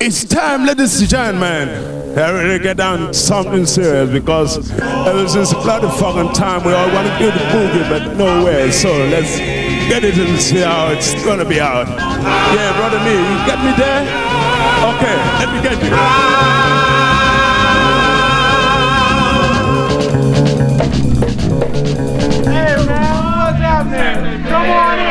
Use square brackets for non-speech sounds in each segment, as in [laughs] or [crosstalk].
It's time, ladies and gentlemen. I really get down something serious because ever since bloody fucking time we all want to do the boogie, but nowhere. So let's get it and see how it's gonna be out. Yeah, brother me, you get me there? Okay, let me get you. Hey man, what's happening? Come on in.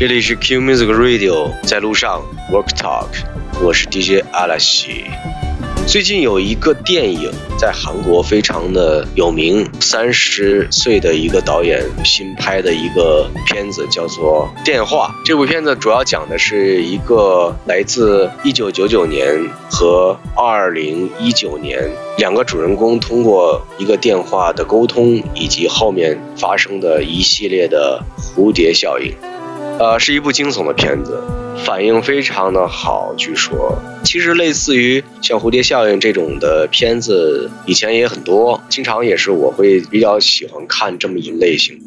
这里是 Q Music Radio，在路上 Work Talk，我是 DJ 阿拉西。最近有一个电影在韩国非常的有名，三十岁的一个导演新拍的一个片子叫做《电话》。这部片子主要讲的是一个来自1999年和2019年两个主人公通过一个电话的沟通，以及后面发生的一系列的蝴蝶效应。呃，是一部惊悚的片子，反应非常的好。据说，其实类似于像《蝴蝶效应》这种的片子，以前也很多，经常也是我会比较喜欢看这么一类型。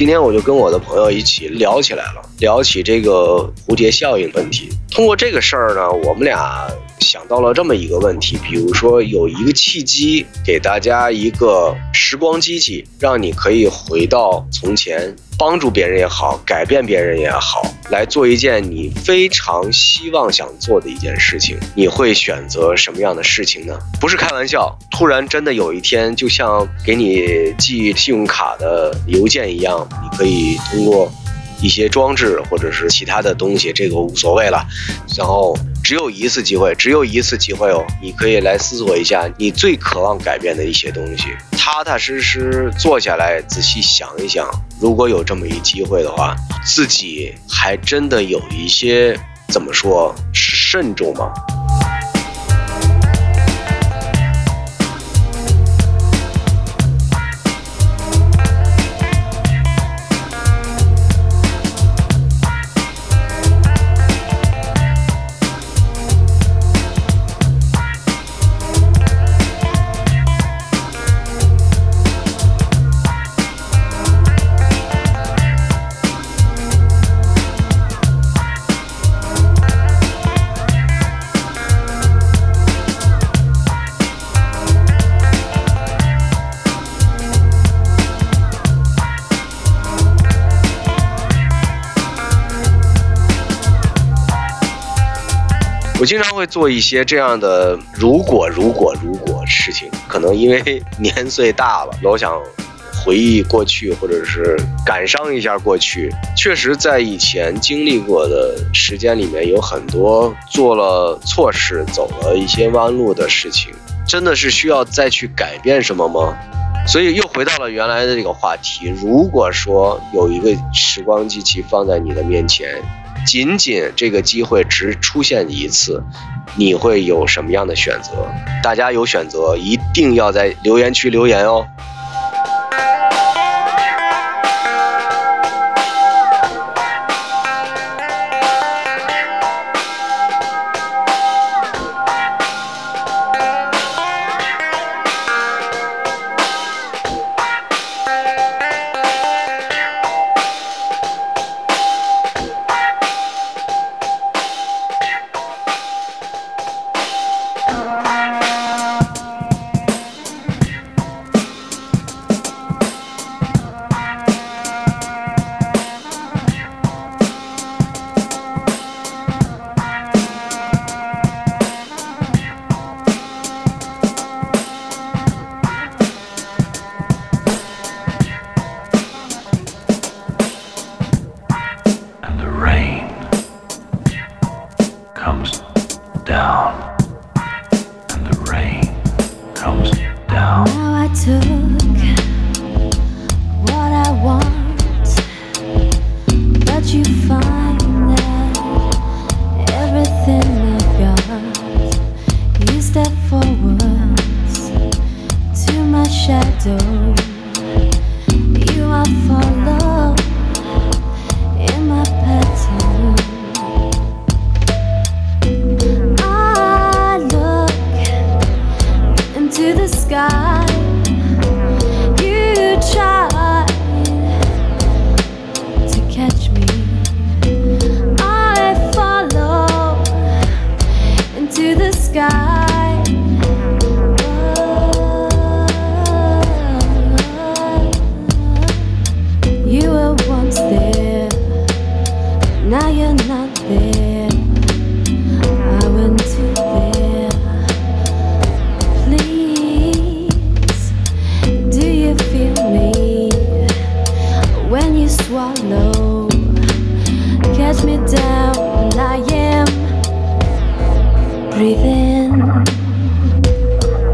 今天我就跟我的朋友一起聊起来了，聊起这个蝴蝶效应问题。通过这个事儿呢，我们俩想到了这么一个问题，比如说有一个契机，给大家一个时光机器，让你可以回到从前，帮助别人也好，改变别人也好，来做一件你非常希望想做的一件事情，你会选择什么样的事情呢？不是开玩笑，突然真的有一天，就像给你寄信用卡的邮件一样，你可以通过一些装置或者是其他的东西，这个无所谓了，然后只有一次机会，只有一次机会哦，你可以来思索一下你最渴望改变的一些东西，踏踏实实坐下来仔细想一想，如果有这么一机会的话，自己还真的有一些怎么说是慎重吗？我经常会做一些这样的如果如果如果事情，可能因为 [laughs] 年岁大了，老想回忆过去，或者是感伤一下过去。确实，在以前经历过的时间里面，有很多做了错事、走了一些弯路的事情，真的是需要再去改变什么吗？所以又回到了原来的这个话题。如果说有一个时光机器放在你的面前，仅仅这个机会只出现一次，你会有什么样的选择？大家有选择，一定要在留言区留言哦。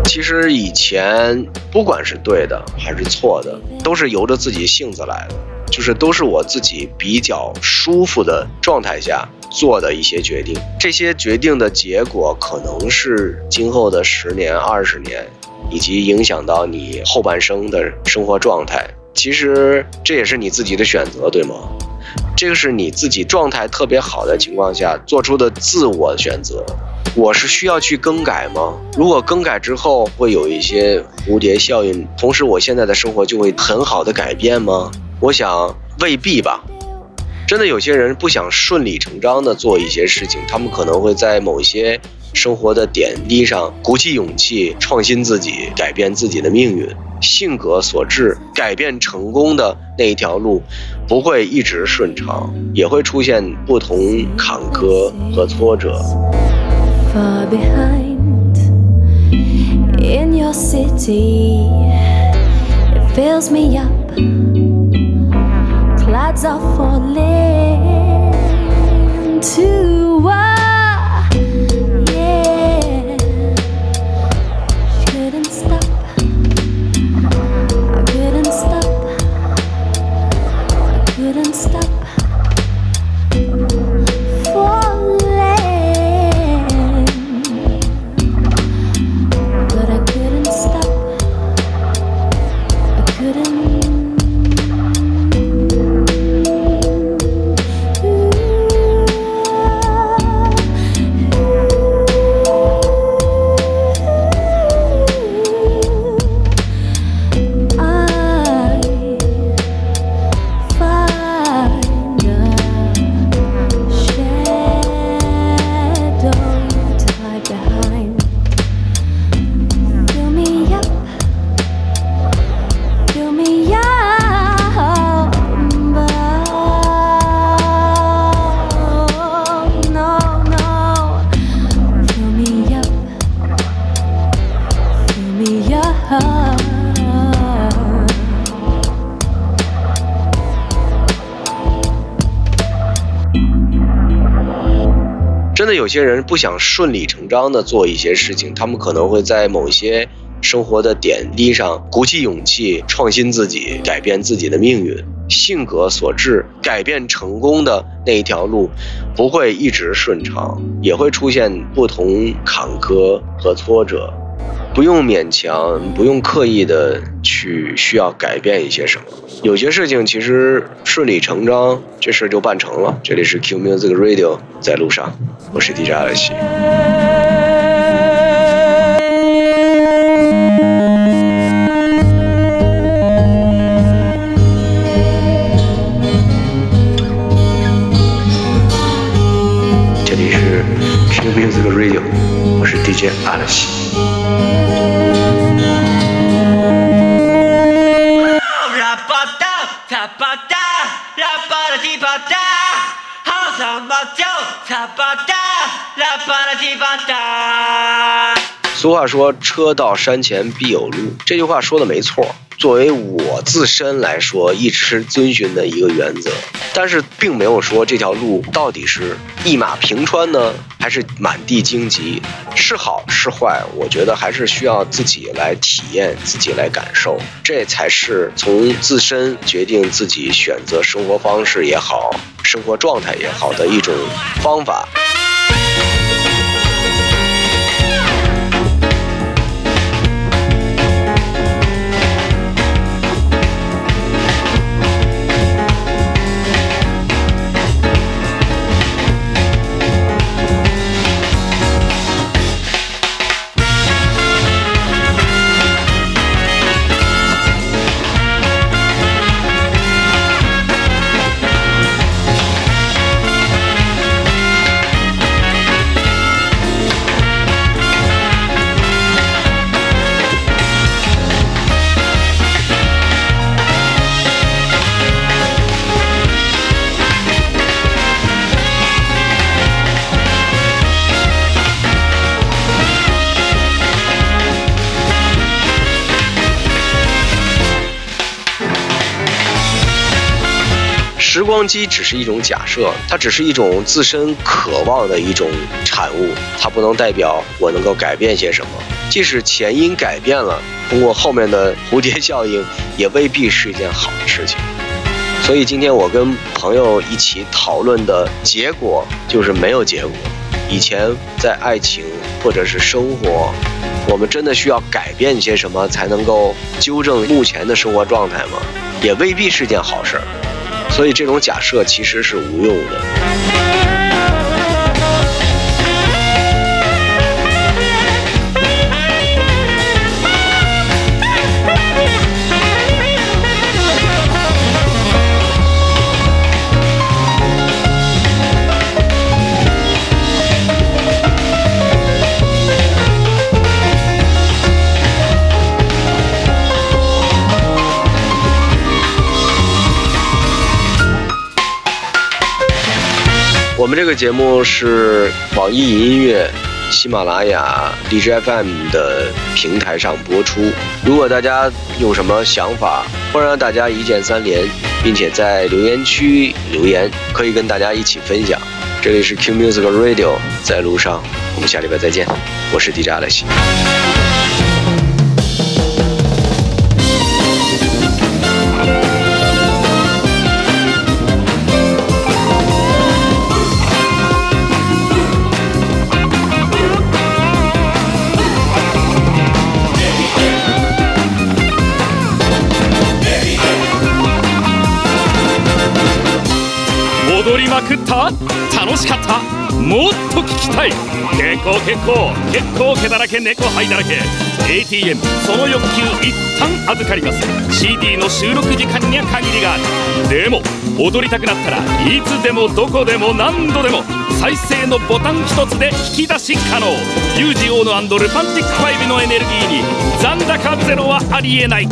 其实以前不管是对的还是错的，都是由着自己性子来的，就是都是我自己比较舒服的状态下做的一些决定。这些决定的结果可能是今后的十年、二十年，以及影响到你后半生的生活状态。其实这也是你自己的选择，对吗？这个是你自己状态特别好的情况下做出的自我选择。我是需要去更改吗？如果更改之后会有一些蝴蝶效应，同时我现在的生活就会很好的改变吗？我想未必吧。真的有些人不想顺理成章的做一些事情，他们可能会在某些生活的点滴上鼓起勇气，创新自己，改变自己的命运。性格所致，改变成功的那一条路，不会一直顺畅，也会出现不同坎坷和挫折。far behind in your city. It fills me up. Clouds are falling to a 真的有些人不想顺理成章的做一些事情，他们可能会在某些生活的点滴上鼓起勇气，创新自己，改变自己的命运。性格所致，改变成功的那一条路，不会一直顺畅，也会出现不同坎坷和挫折。不用勉强，不用刻意的去需要改变一些什么。有些事情其实顺理成章，这事就办成了。这里是 Q Music Radio，在路上，我是 DJ 阿拉西。这里是 Q Music Radio，我是 DJ 阿拉西。吧哒，啦吧啦滴吧哒，好上吧俗话说“车到山前必有路”，这句话说的没错。作为我自身来说，一直遵循的一个原则，但是并没有说这条路到底是一马平川呢，还是满地荆棘，是好是坏，我觉得还是需要自己来体验，自己来感受，这才是从自身决定自己选择生活方式也好，生活状态也好的一种方法。光机只是一种假设，它只是一种自身渴望的一种产物，它不能代表我能够改变些什么。即使前因改变了，通过后面的蝴蝶效应，也未必是一件好的事情。所以今天我跟朋友一起讨论的结果就是没有结果。以前在爱情或者是生活，我们真的需要改变些什么才能够纠正目前的生活状态吗？也未必是件好事儿。所以这种假设其实是无用的。这个节目是网易云音乐、喜马拉雅、DJ FM 的平台上播出。如果大家有什么想法，欢迎大家一键三连，并且在留言区留言，可以跟大家一起分享。这里是 Q Music Radio，在路上，我们下礼拜再见。我是 DJ 阿莱西。踊りまくった楽しかったもっと聞きたい結構結構結構毛だらけ猫灰だらけ ATM その欲求一旦預かります CD の収録時間には限りがあるでも踊りたくなったらいつでもどこでも何度でも再生のボタン一つで引き出し可能ユージオーノルパンティック5のエネルギーに残高ゼロはありえない